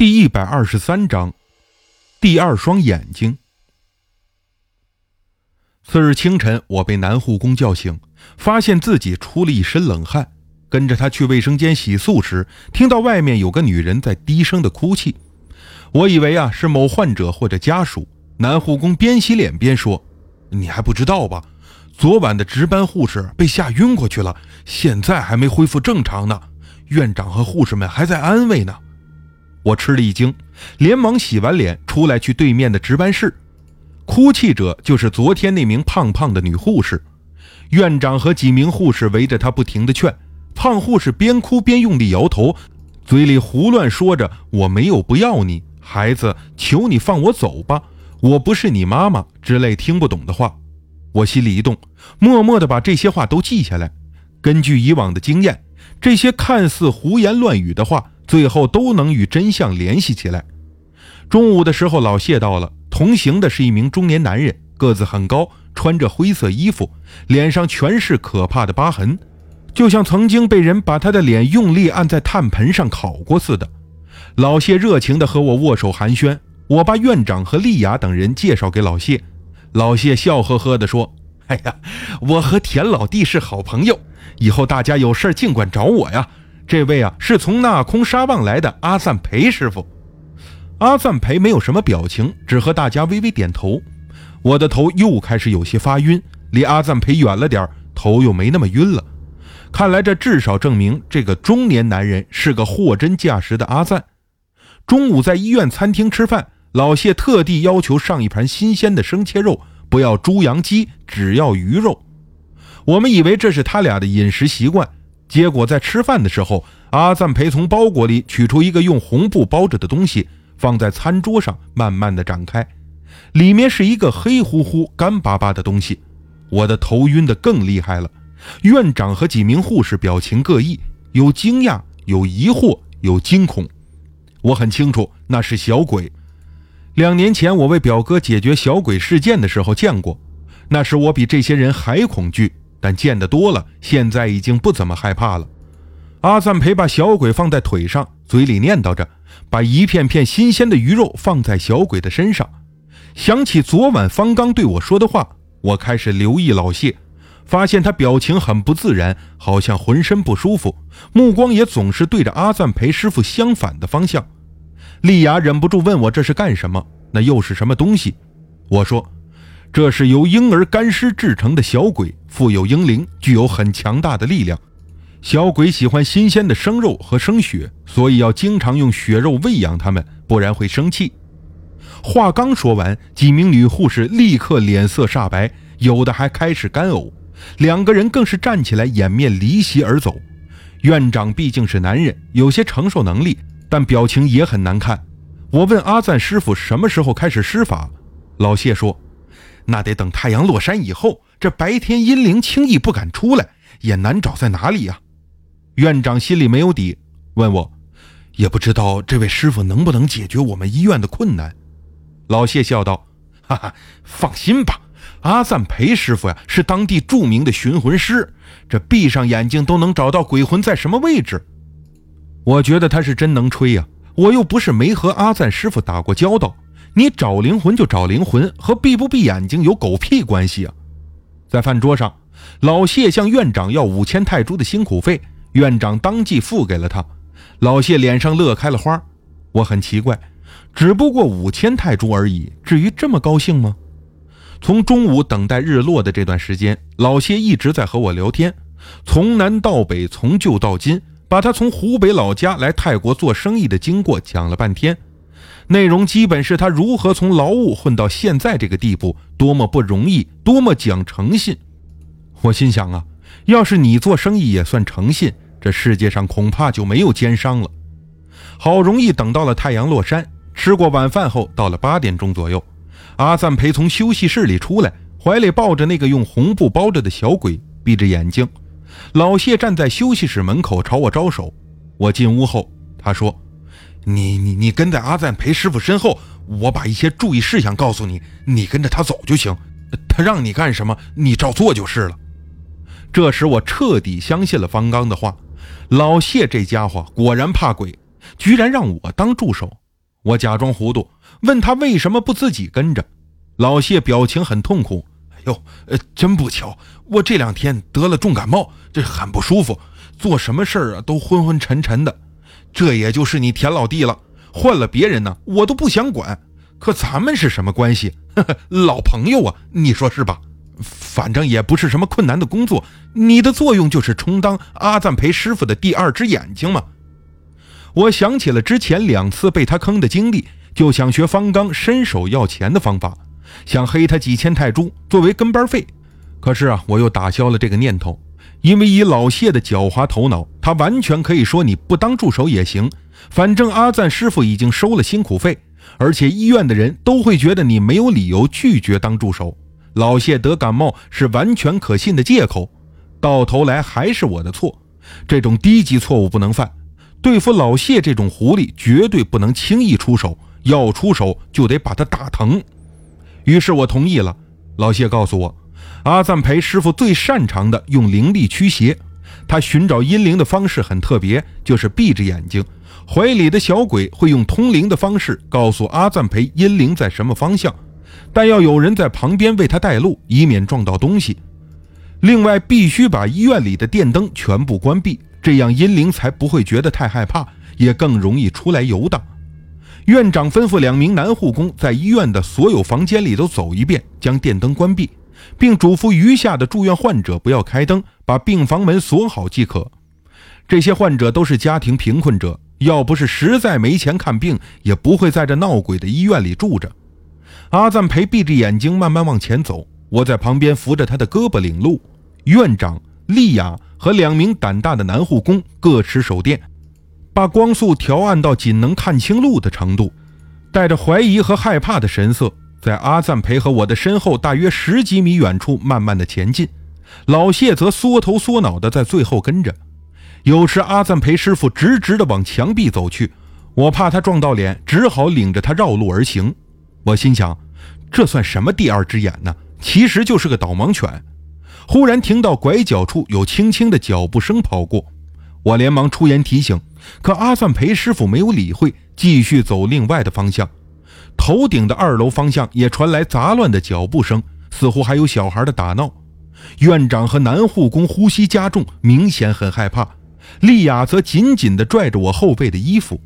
第一百二十三章，第二双眼睛。次日清晨，我被男护工叫醒，发现自己出了一身冷汗。跟着他去卫生间洗漱时，听到外面有个女人在低声的哭泣。我以为啊是某患者或者家属。男护工边洗脸边说：“你还不知道吧？昨晚的值班护士被吓晕过去了，现在还没恢复正常呢。院长和护士们还在安慰呢。”我吃了一惊，连忙洗完脸出来去对面的值班室。哭泣者就是昨天那名胖胖的女护士。院长和几名护士围着她不停地劝。胖护士边哭边用力摇头，嘴里胡乱说着：“我没有不要你，孩子，求你放我走吧，我不是你妈妈”之类听不懂的话。我心里一动，默默地把这些话都记下来。根据以往的经验，这些看似胡言乱语的话。最后都能与真相联系起来。中午的时候，老谢到了，同行的是一名中年男人，个子很高，穿着灰色衣服，脸上全是可怕的疤痕，就像曾经被人把他的脸用力按在炭盆上烤过似的。老谢热情地和我握手寒暄，我把院长和丽雅等人介绍给老谢。老谢笑呵呵地说：“哎呀，我和田老弟是好朋友，以后大家有事尽管找我呀。”这位啊，是从那空沙旺来的阿赞培师傅。阿赞培没有什么表情，只和大家微微点头。我的头又开始有些发晕，离阿赞培远了点头又没那么晕了。看来这至少证明这个中年男人是个货真价实的阿赞。中午在医院餐厅吃饭，老谢特地要求上一盘新鲜的生切肉，不要猪羊鸡，只要鱼肉。我们以为这是他俩的饮食习惯。结果在吃饭的时候，阿赞培从包裹里取出一个用红布包着的东西，放在餐桌上，慢慢的展开，里面是一个黑乎乎、干巴巴的东西。我的头晕的更厉害了。院长和几名护士表情各异，有惊讶，有疑惑，有惊恐。我很清楚那是小鬼。两年前我为表哥解决小鬼事件的时候见过，那时我比这些人还恐惧。但见得多了，现在已经不怎么害怕了。阿赞培把小鬼放在腿上，嘴里念叨着，把一片片新鲜的鱼肉放在小鬼的身上。想起昨晚方刚对我说的话，我开始留意老谢，发现他表情很不自然，好像浑身不舒服，目光也总是对着阿赞培师傅相反的方向。丽雅忍不住问我这是干什么？那又是什么东西？我说。这是由婴儿干尸制成的小鬼，富有婴灵，具有很强大的力量。小鬼喜欢新鲜的生肉和生血，所以要经常用血肉喂养它们，不然会生气。话刚说完，几名女护士立刻脸色煞白，有的还开始干呕，两个人更是站起来掩面离席而走。院长毕竟是男人，有些承受能力，但表情也很难看。我问阿赞师傅什么时候开始施法，老谢说。那得等太阳落山以后，这白天阴灵轻易不敢出来，也难找在哪里呀。院长心里没有底，问我，也不知道这位师傅能不能解决我们医院的困难。老谢笑道：“哈哈，放心吧，阿赞培师傅呀，是当地著名的寻魂师，这闭上眼睛都能找到鬼魂在什么位置。我觉得他是真能吹呀，我又不是没和阿赞师傅打过交道。”你找灵魂就找灵魂，和闭不闭眼睛有狗屁关系啊！在饭桌上，老谢向院长要五千泰铢的辛苦费，院长当即付给了他。老谢脸上乐开了花。我很奇怪，只不过五千泰铢而已，至于这么高兴吗？从中午等待日落的这段时间，老谢一直在和我聊天，从南到北，从旧到今，把他从湖北老家来泰国做生意的经过讲了半天。内容基本是他如何从劳务混到现在这个地步，多么不容易，多么讲诚信。我心想啊，要是你做生意也算诚信，这世界上恐怕就没有奸商了。好容易等到了太阳落山，吃过晚饭后，到了八点钟左右，阿赞培从休息室里出来，怀里抱着那个用红布包着的小鬼，闭着眼睛。老谢站在休息室门口朝我招手。我进屋后，他说。你你你跟在阿赞裴师傅身后，我把一些注意事项告诉你，你跟着他走就行。他让你干什么，你照做就是了。这时我彻底相信了方刚的话，老谢这家伙果然怕鬼，居然让我当助手。我假装糊涂，问他为什么不自己跟着。老谢表情很痛苦：“哎呦，呃，真不巧，我这两天得了重感冒，这很不舒服，做什么事儿啊都昏昏沉沉的。这也就是你田老弟了。换了别人呢，我都不想管。可咱们是什么关系？老朋友啊，你说是吧？反正也不是什么困难的工作，你的作用就是充当阿赞培师傅的第二只眼睛嘛。”我想起了之前两次被他坑的经历，就想学方刚伸手要钱的方法，想黑他几千泰铢作为跟班费。可是啊，我又打消了这个念头，因为以老谢的狡猾头脑，他完全可以说你不当助手也行，反正阿赞师傅已经收了辛苦费，而且医院的人都会觉得你没有理由拒绝当助手。老谢得感冒是完全可信的借口，到头来还是我的错，这种低级错误不能犯。对付老谢这种狐狸，绝对不能轻易出手，要出手就得把他打疼。于是我同意了。老谢告诉我，阿赞培师傅最擅长的用灵力驱邪，他寻找阴灵的方式很特别，就是闭着眼睛，怀里的小鬼会用通灵的方式告诉阿赞培阴灵在什么方向，但要有人在旁边为他带路，以免撞到东西。另外，必须把医院里的电灯全部关闭。这样阴灵才不会觉得太害怕，也更容易出来游荡。院长吩咐两名男护工在医院的所有房间里都走一遍，将电灯关闭，并嘱咐余下的住院患者不要开灯，把病房门锁好即可。这些患者都是家庭贫困者，要不是实在没钱看病，也不会在这闹鬼的医院里住着。阿赞培闭着眼睛慢慢往前走，我在旁边扶着他的胳膊领路。院长丽亚。和两名胆大的男护工各持手电，把光速调暗到仅能看清路的程度，带着怀疑和害怕的神色，在阿赞培和我的身后大约十几米远处慢慢的前进。老谢则缩头缩脑的在最后跟着。有时阿赞培师傅直直的往墙壁走去，我怕他撞到脸，只好领着他绕路而行。我心想，这算什么第二只眼呢？其实就是个导盲犬。忽然听到拐角处有轻轻的脚步声跑过，我连忙出言提醒，可阿赞培师傅没有理会，继续走另外的方向。头顶的二楼方向也传来杂乱的脚步声，似乎还有小孩的打闹。院长和男护工呼吸加重，明显很害怕。丽雅则紧紧地拽着我后背的衣服。